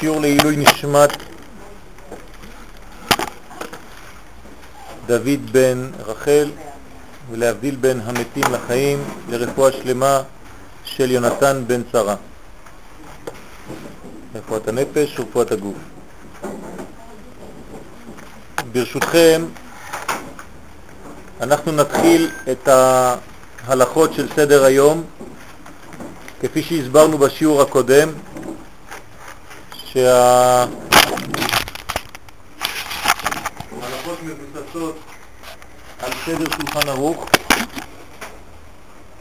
שיעור לעילוי נשמת דוד בן רחל ולהבדיל בין המתים לחיים לרפואה שלמה של יונתן בן שרה. רפואת הנפש ורפואת הגוף. ברשותכם, אנחנו נתחיל את ההלכות של סדר היום, כפי שהסברנו בשיעור הקודם, שההלכות מבוססות על סדר שולחן ערוך,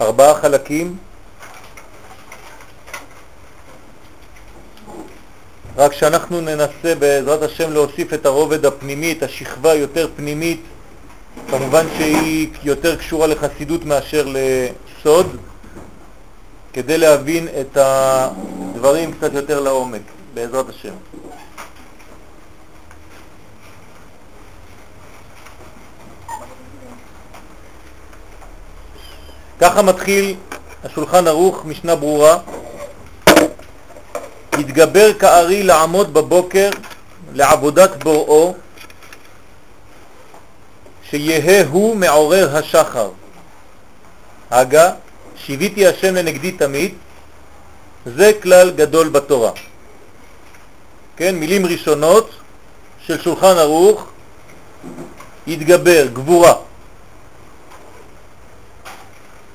ארבעה חלקים, רק שאנחנו ננסה בעזרת השם להוסיף את הרובד הפנימי, את השכבה יותר פנימית, כמובן שהיא יותר קשורה לחסידות מאשר לסוד, כדי להבין את הדברים קצת יותר לעומק, בעזרת השם. ככה מתחיל השולחן ערוך, משנה ברורה. יתגבר כארי לעמוד בבוקר לעבודת בוראו, שיהא הוא מעורר השחר. הגה, שיוויתי השם לנגדי תמיד, זה כלל גדול בתורה. כן, מילים ראשונות של שולחן ערוך, יתגבר, גבורה.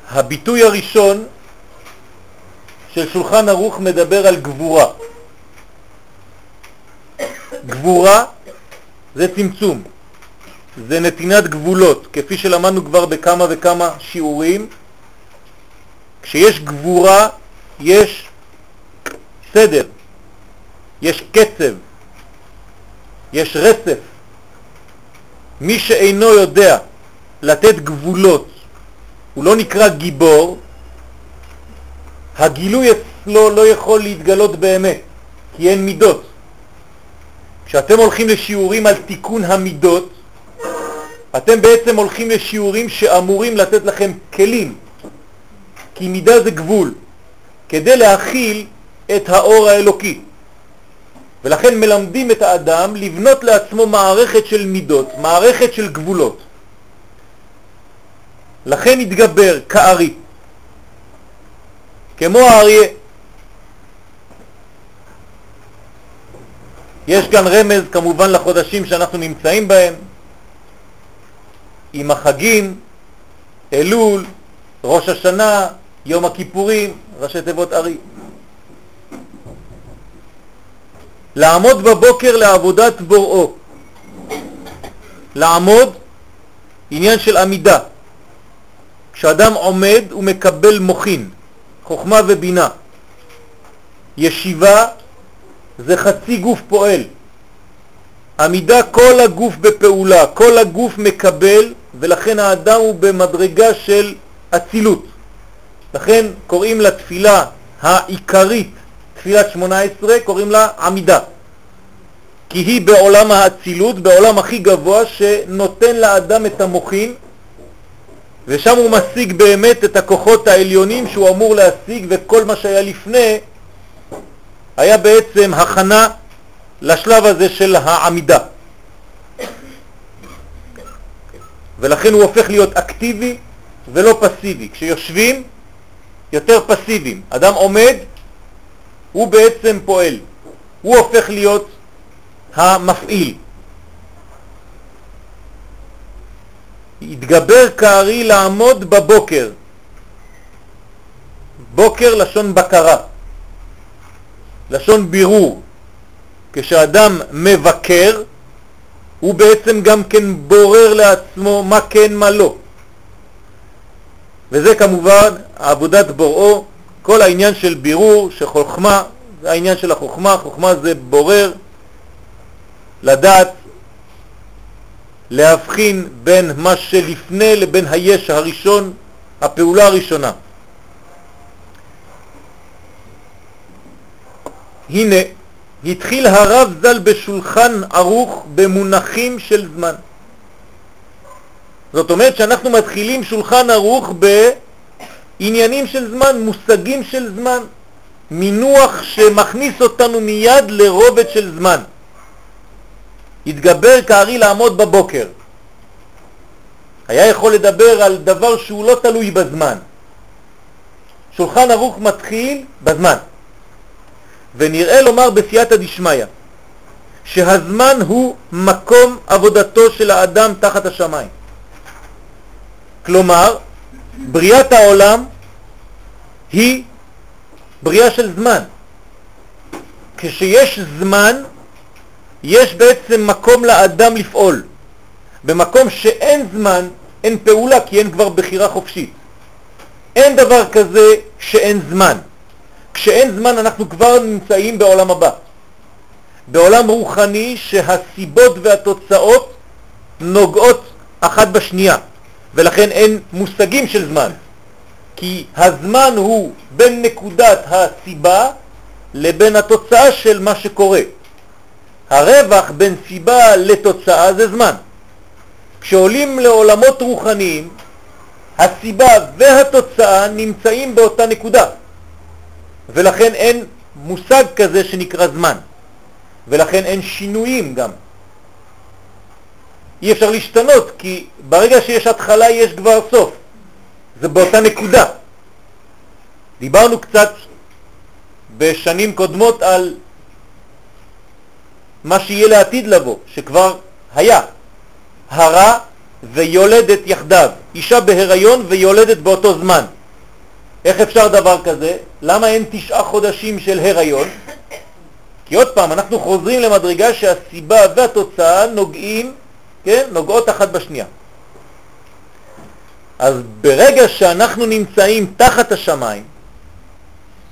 הביטוי הראשון של שולחן ערוך מדבר על גבורה. גבורה זה צמצום, זה נתינת גבולות, כפי שלמדנו כבר בכמה וכמה שיעורים. כשיש גבורה יש סדר, יש קצב, יש רצף. מי שאינו יודע לתת גבולות, הוא לא נקרא גיבור, הגילוי אצלו לא יכול להתגלות באמת, כי אין מידות. כשאתם הולכים לשיעורים על תיקון המידות, אתם בעצם הולכים לשיעורים שאמורים לתת לכם כלים, כי מידה זה גבול, כדי להכיל את האור האלוקי. ולכן מלמדים את האדם לבנות לעצמו מערכת של מידות, מערכת של גבולות. לכן התגבר כארי. כמו האריה. יש כאן רמז כמובן לחודשים שאנחנו נמצאים בהם, עם החגים, אלול, ראש השנה, יום הכיפורים, ראשי תיבות ארי. לעמוד בבוקר לעבודת בוראו. לעמוד, עניין של עמידה. כשאדם עומד הוא מקבל מוכין. חוכמה ובינה. ישיבה זה חצי גוף פועל. עמידה כל הגוף בפעולה, כל הגוף מקבל ולכן האדם הוא במדרגה של אצילות. לכן קוראים לתפילה העיקרית, תפילת 18, קוראים לה עמידה. כי היא בעולם האצילות, בעולם הכי גבוה שנותן לאדם את המוחין ושם הוא משיג באמת את הכוחות העליונים שהוא אמור להשיג וכל מה שהיה לפני היה בעצם הכנה לשלב הזה של העמידה. ולכן הוא הופך להיות אקטיבי ולא פסיבי. כשיושבים, יותר פסיביים. אדם עומד, הוא בעצם פועל. הוא הופך להיות המפעיל. התגבר כארי לעמוד בבוקר. בוקר לשון בקרה, לשון בירור. כשאדם מבקר, הוא בעצם גם כן בורר לעצמו מה כן מה לא. וזה כמובן עבודת בוראו, כל העניין של בירור, שחוכמה, זה העניין של החוכמה, חוכמה זה בורר, לדעת להבחין בין מה שלפני לבין היש הראשון, הפעולה הראשונה. הנה, התחיל הרב ז"ל בשולחן ערוך במונחים של זמן. זאת אומרת שאנחנו מתחילים שולחן ערוך בעניינים של זמן, מושגים של זמן. מינוח שמכניס אותנו מיד לרובד של זמן. התגבר כארי לעמוד בבוקר. היה יכול לדבר על דבר שהוא לא תלוי בזמן. שולחן ערוך מתחיל בזמן. ונראה לומר בסייעתא דשמיא שהזמן הוא מקום עבודתו של האדם תחת השמיים. כלומר, בריאת העולם היא בריאה של זמן. כשיש זמן, יש בעצם מקום לאדם לפעול. במקום שאין זמן, אין פעולה, כי אין כבר בחירה חופשית. אין דבר כזה שאין זמן. כשאין זמן אנחנו כבר נמצאים בעולם הבא. בעולם רוחני שהסיבות והתוצאות נוגעות אחת בשנייה, ולכן אין מושגים של זמן. כי הזמן הוא בין נקודת הסיבה לבין התוצאה של מה שקורה. הרווח בין סיבה לתוצאה זה זמן. כשעולים לעולמות רוחניים, הסיבה והתוצאה נמצאים באותה נקודה, ולכן אין מושג כזה שנקרא זמן, ולכן אין שינויים גם. אי אפשר להשתנות, כי ברגע שיש התחלה יש כבר סוף. זה באותה נקודה. דיברנו קצת בשנים קודמות על מה שיהיה לעתיד לבוא, שכבר היה. הרה ויולדת יחדיו, אישה בהיריון ויולדת באותו זמן. איך אפשר דבר כזה? למה אין תשעה חודשים של הריון? כי עוד פעם, אנחנו חוזרים למדרגה שהסיבה והתוצאה נוגעים, כן, נוגעות אחת בשנייה. אז ברגע שאנחנו נמצאים תחת השמיים,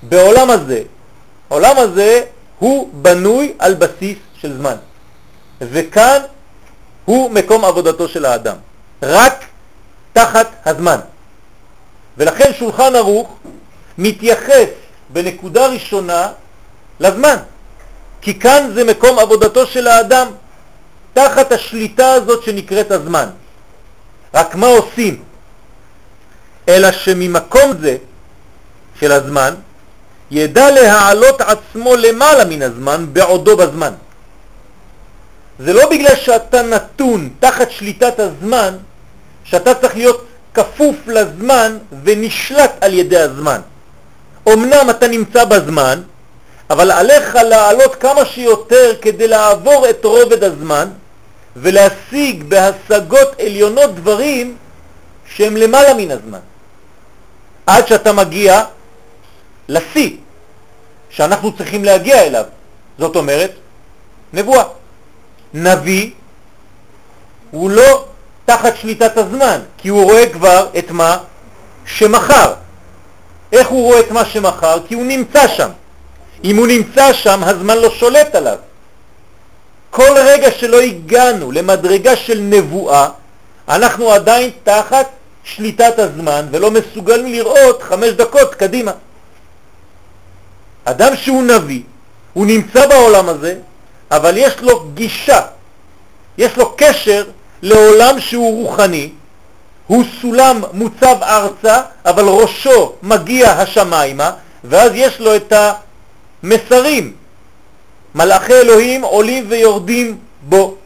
בעולם הזה, העולם הזה הוא בנוי על בסיס של זמן. וכאן הוא מקום עבודתו של האדם, רק תחת הזמן. ולכן שולחן ערוך מתייחס בנקודה ראשונה לזמן, כי כאן זה מקום עבודתו של האדם, תחת השליטה הזאת שנקראת הזמן. רק מה עושים? אלא שממקום זה של הזמן ידע להעלות עצמו למעלה מן הזמן בעודו בזמן. זה לא בגלל שאתה נתון תחת שליטת הזמן שאתה צריך להיות כפוף לזמן ונשלט על ידי הזמן. אמנם אתה נמצא בזמן, אבל עליך לעלות כמה שיותר כדי לעבור את רובד הזמן ולהשיג בהשגות עליונות דברים שהם למעלה מן הזמן. עד שאתה מגיע לשיא שאנחנו צריכים להגיע אליו. זאת אומרת, נבואה. נביא הוא לא תחת שליטת הזמן, כי הוא רואה כבר את מה שמחר. איך הוא רואה את מה שמחר? כי הוא נמצא שם. אם הוא נמצא שם, הזמן לא שולט עליו. כל רגע שלא הגענו למדרגה של נבואה, אנחנו עדיין תחת שליטת הזמן ולא מסוגלים לראות חמש דקות קדימה. אדם שהוא נביא, הוא נמצא בעולם הזה, אבל יש לו גישה, יש לו קשר לעולם שהוא רוחני, הוא סולם מוצב ארצה, אבל ראשו מגיע השמיימה, ואז יש לו את המסרים. מלאכי אלוהים עולים ויורדים בו.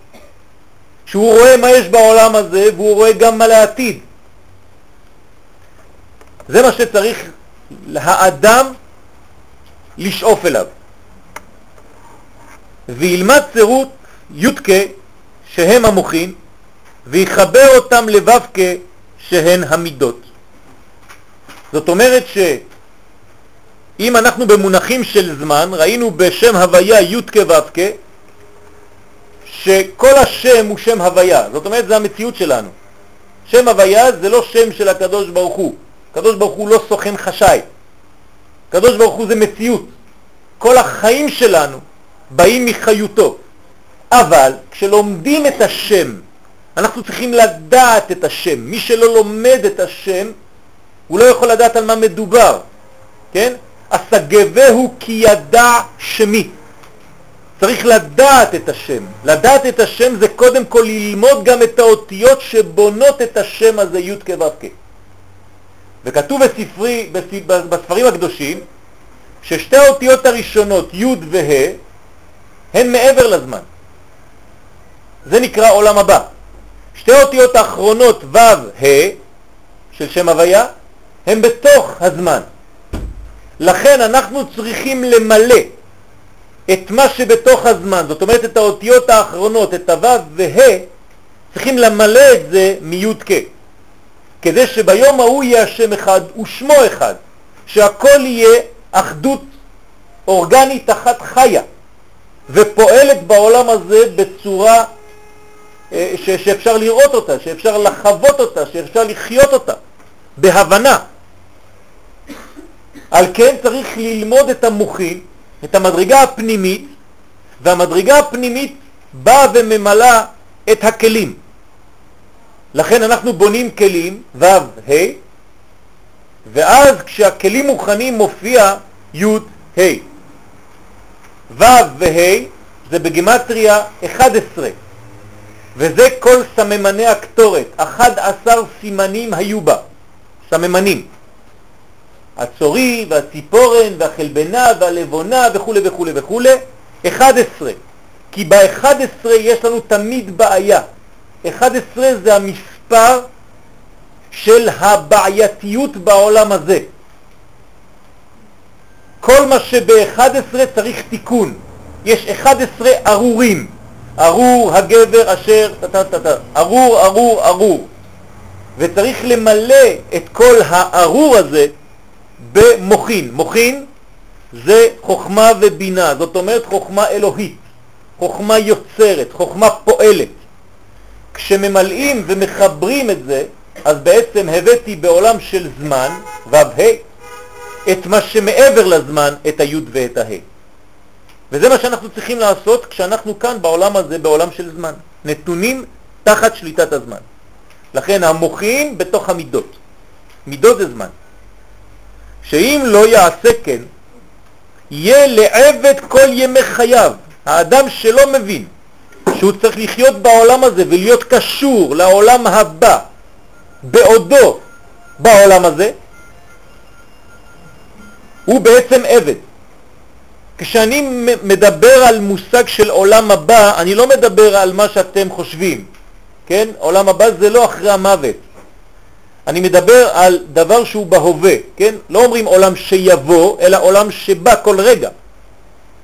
שהוא רואה מה יש בעולם הזה, והוא רואה גם מה לעתיד. זה מה שצריך האדם לשאוף אליו. וילמד צירות יודקה שהם המוחין ויחבר אותם לבבקה שהן המידות. זאת אומרת שאם אנחנו במונחים של זמן, ראינו בשם הוויה יודקה ובקה שכל השם הוא שם הוויה, זאת אומרת זה המציאות שלנו. שם הוויה זה לא שם של הקדוש ברוך הוא, הקדוש ברוך הוא לא סוכן חשאי, הקדוש ברוך הוא זה מציאות. כל החיים שלנו באים מחיותו. אבל כשלומדים את השם, אנחנו צריכים לדעת את השם. מי שלא לומד את השם, הוא לא יכול לדעת על מה מדובר, כן? אסגבהו כי ידע שמי. צריך לדעת את השם. לדעת את השם זה קודם כל ללמוד גם את האותיות שבונות את השם הזה י' כו' וכתוב בספרי, בספרים הקדושים ששתי האותיות הראשונות, י' וה', הן מעבר לזמן. זה נקרא עולם הבא. שתי האותיות האחרונות, ו', ה', של שם הוויה, הן בתוך הזמן. לכן אנחנו צריכים למלא את מה שבתוך הזמן, זאת אומרת את האותיות האחרונות, את הו' וה', צריכים למלא את זה מי' כ', כדי שביום ההוא יהיה השם אחד ושמו אחד, שהכל יהיה אחדות אורגנית אחת חיה ופועלת בעולם הזה בצורה אה, ש, שאפשר לראות אותה, שאפשר לחוות אותה, שאפשר לחיות אותה, בהבנה. על כן צריך ללמוד את המוחין, את המדרגה הפנימית, והמדרגה הפנימית באה וממלאה את הכלים. לכן אנחנו בונים כלים, ו', ה', ואז כשהכלים מוכנים מופיע י', ה'. ו' וה' זה בגימטריה 11, וזה כל סממני הקטורת, 11 סימנים היו בה, סממנים. הצורי והציפורן והחלבנה והלבונה וכו' וכו' וכו', 11. כי ב-11 יש לנו תמיד בעיה. 11 זה המספר של הבעייתיות בעולם הזה. כל מה שב-11 צריך תיקון. יש 11 ארורים. ארור הגבר אשר, ארור, ארור, ארור. וצריך למלא את כל הארור הזה במוחין. מוחין זה חוכמה ובינה, זאת אומרת חוכמה אלוהית, חוכמה יוצרת, חוכמה פועלת. כשממלאים ומחברים את זה, אז בעצם הבאתי בעולם של זמן, ו"ה, את מה שמעבר לזמן, את הי' ואת ה'. וזה מה שאנחנו צריכים לעשות כשאנחנו כאן בעולם הזה, בעולם של זמן. נתונים תחת שליטת הזמן. לכן המוחים בתוך המידות. מידות זה זמן. שאם לא יעשה כן, יהיה לעבד כל ימי חייו. האדם שלא מבין שהוא צריך לחיות בעולם הזה ולהיות קשור לעולם הבא בעודו בעולם הזה, הוא בעצם עבד. כשאני מדבר על מושג של עולם הבא, אני לא מדבר על מה שאתם חושבים, כן? עולם הבא זה לא אחרי המוות. אני מדבר על דבר שהוא בהווה, כן? לא אומרים עולם שיבוא, אלא עולם שבא כל רגע.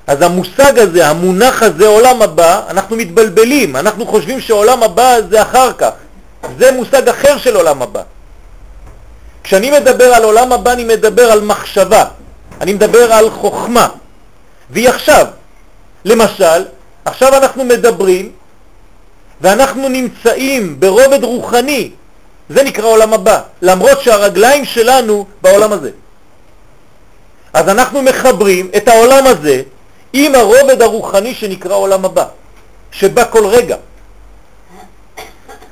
אז המושג הזה, המונח הזה, עולם הבא, אנחנו מתבלבלים, אנחנו חושבים שעולם הבא זה אחר כך. זה מושג אחר של עולם הבא. כשאני מדבר על עולם הבא, אני מדבר על מחשבה, אני מדבר על חוכמה, והיא עכשיו. למשל, עכשיו אנחנו מדברים ואנחנו נמצאים ברובד רוחני, זה נקרא עולם הבא, למרות שהרגליים שלנו בעולם הזה. אז אנחנו מחברים את העולם הזה עם הרובד הרוחני שנקרא עולם הבא, שבא כל רגע.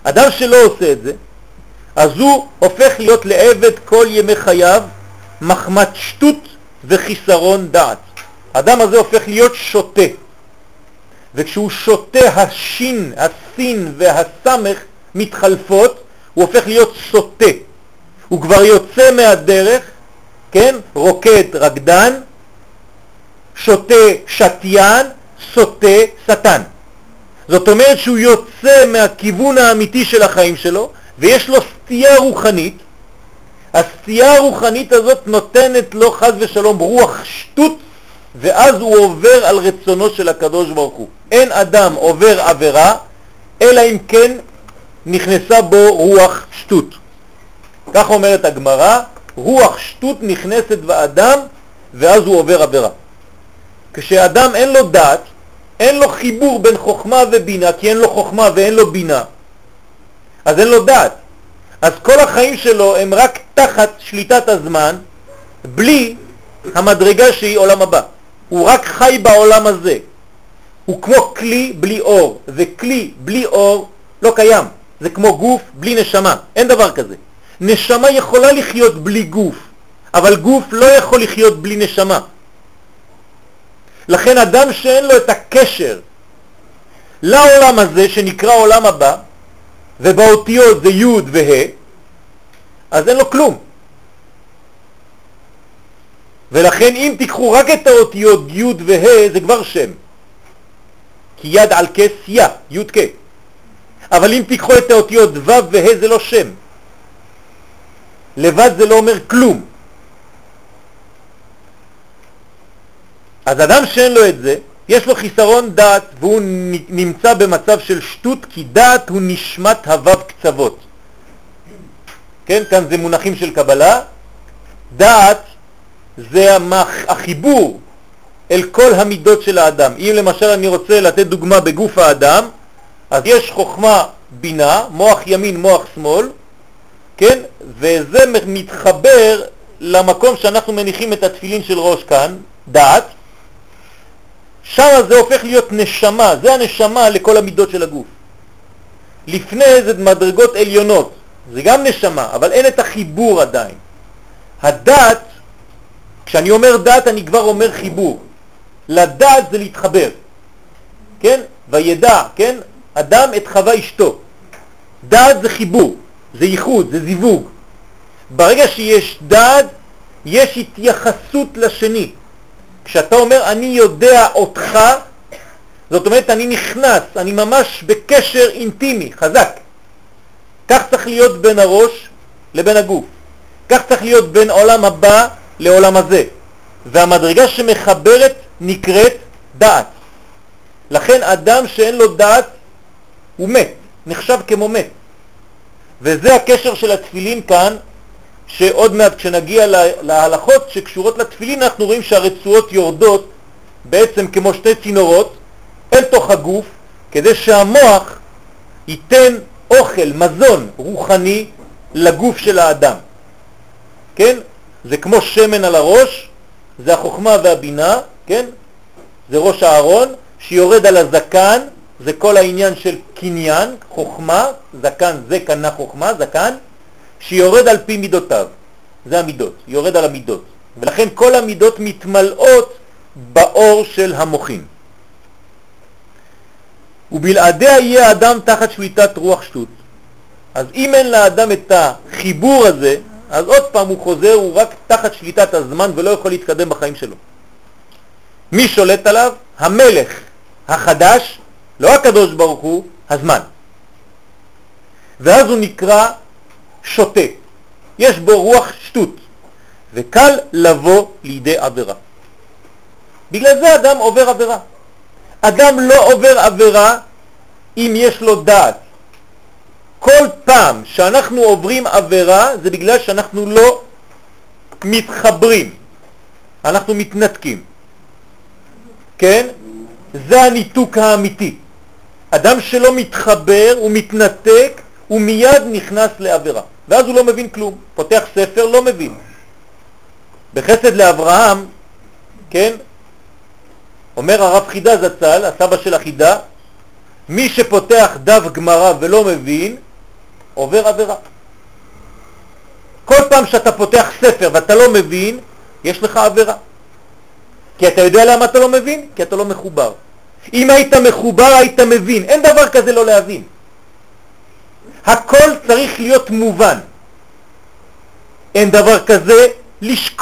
אדם שלא עושה את זה, אז הוא הופך להיות לעבד כל ימי חייו מחמת שטות וחיסרון דעת. האדם הזה הופך להיות שוטה, וכשהוא שוטה השין, הסין והסמך מתחלפות, הוא הופך להיות סוטה. הוא כבר יוצא מהדרך, כן? רוקד רקדן, שוטה שתיין, סוטה שטן. זאת אומרת שהוא יוצא מהכיוון האמיתי של החיים שלו, ויש לו סטייה רוחנית. הסטייה הרוחנית הזאת נותנת לו חז ושלום רוח שטות ואז הוא עובר על רצונו של הקדוש ברוך הוא. אין אדם עובר עבירה, אלא אם כן נכנסה בו רוח שטות. כך אומרת הגמרא, רוח שטות נכנסת באדם ואז הוא עובר עבירה. כשאדם אין לו דעת, אין לו חיבור בין חוכמה ובינה, כי אין לו חוכמה ואין לו בינה, אז אין לו דעת. אז כל החיים שלו הם רק תחת שליטת הזמן, בלי המדרגה שהיא עולם הבא. הוא רק חי בעולם הזה. הוא כמו כלי בלי אור, וכלי בלי אור לא קיים. זה כמו גוף בלי נשמה, אין דבר כזה. נשמה יכולה לחיות בלי גוף, אבל גוף לא יכול לחיות בלי נשמה. לכן אדם שאין לו את הקשר לעולם הזה שנקרא עולם הבא, ובאותיות זה י' וה', אז אין לו כלום. ולכן אם תיקחו רק את האותיות י' וה' זה כבר שם. כי יד על כס יא, י' כ'. אבל אם תיקחו את האותיות ו' וה' זה לא שם. לבד זה לא אומר כלום. אז אדם שאין לו את זה, יש לו חיסרון דעת והוא נמצא במצב של שטות כי דעת הוא נשמת הוו קצוות. כן, כאן זה מונחים של קבלה. דעת זה המח, החיבור אל כל המידות של האדם. אם למשל אני רוצה לתת דוגמה בגוף האדם, אז יש חוכמה בינה, מוח ימין, מוח שמאל, כן? וזה מתחבר למקום שאנחנו מניחים את התפילין של ראש כאן, דעת, שם זה הופך להיות נשמה, זה הנשמה לכל המידות של הגוף. לפני זה מדרגות עליונות, זה גם נשמה, אבל אין את החיבור עדיין. הדת, כשאני אומר דת אני כבר אומר חיבור. לדעת זה להתחבר, כן? וידע, כן? אדם את חווה אשתו. דעת זה חיבור, זה ייחוד, זה זיווג. ברגע שיש דעת, יש התייחסות לשני. כשאתה אומר אני יודע אותך, זאת אומרת אני נכנס, אני ממש בקשר אינטימי, חזק. כך צריך להיות בין הראש לבין הגוף. כך צריך להיות בין עולם הבא לעולם הזה. והמדרגה שמחברת נקראת דעת. לכן אדם שאין לו דעת הוא מת, נחשב כמו מת. וזה הקשר של התפילין כאן שעוד מעט כשנגיע להלכות שקשורות לתפילין אנחנו רואים שהרצועות יורדות בעצם כמו שתי צינורות אל תוך הגוף כדי שהמוח ייתן אוכל, מזון רוחני לגוף של האדם. כן? זה כמו שמן על הראש, זה החוכמה והבינה, כן? זה ראש הארון, שיורד על הזקן, זה כל העניין של קניין, חוכמה, זקן זה קנה חוכמה, זקן, שיורד על פי מידותיו. זה המידות, יורד על המידות. ולכן כל המידות מתמלאות באור של המוחים. ובלעדיה יהיה אדם תחת שליטת רוח שטות. אז אם אין לאדם את החיבור הזה, אז עוד פעם הוא חוזר, הוא רק תחת שליטת הזמן ולא יכול להתקדם בחיים שלו. מי שולט עליו? המלך החדש, לא הקדוש ברוך הוא, הזמן. ואז הוא נקרא שוטה. יש בו רוח שטות, וקל לבוא לידי עבירה. בגלל זה אדם עובר עבירה. אדם לא עובר עבירה אם יש לו דעת. כל פעם שאנחנו עוברים עבירה זה בגלל שאנחנו לא מתחברים, אנחנו מתנתקים. כן? זה הניתוק האמיתי. אדם שלא מתחבר, הוא מתנתק, הוא מיד נכנס לעבירה. ואז הוא לא מבין כלום. פותח ספר, לא מבין. בחסד לאברהם, כן, אומר הרב חידה זצ"ל, הסבא של החידה, מי שפותח דף גמרא ולא מבין, עובר עבירה. כל פעם שאתה פותח ספר ואתה לא מבין, יש לך עבירה. כי אתה יודע למה אתה לא מבין? כי אתה לא מחובר. אם היית מחובר היית מבין, אין דבר כזה לא להבין. הכל צריך להיות מובן. אין דבר כזה לשקול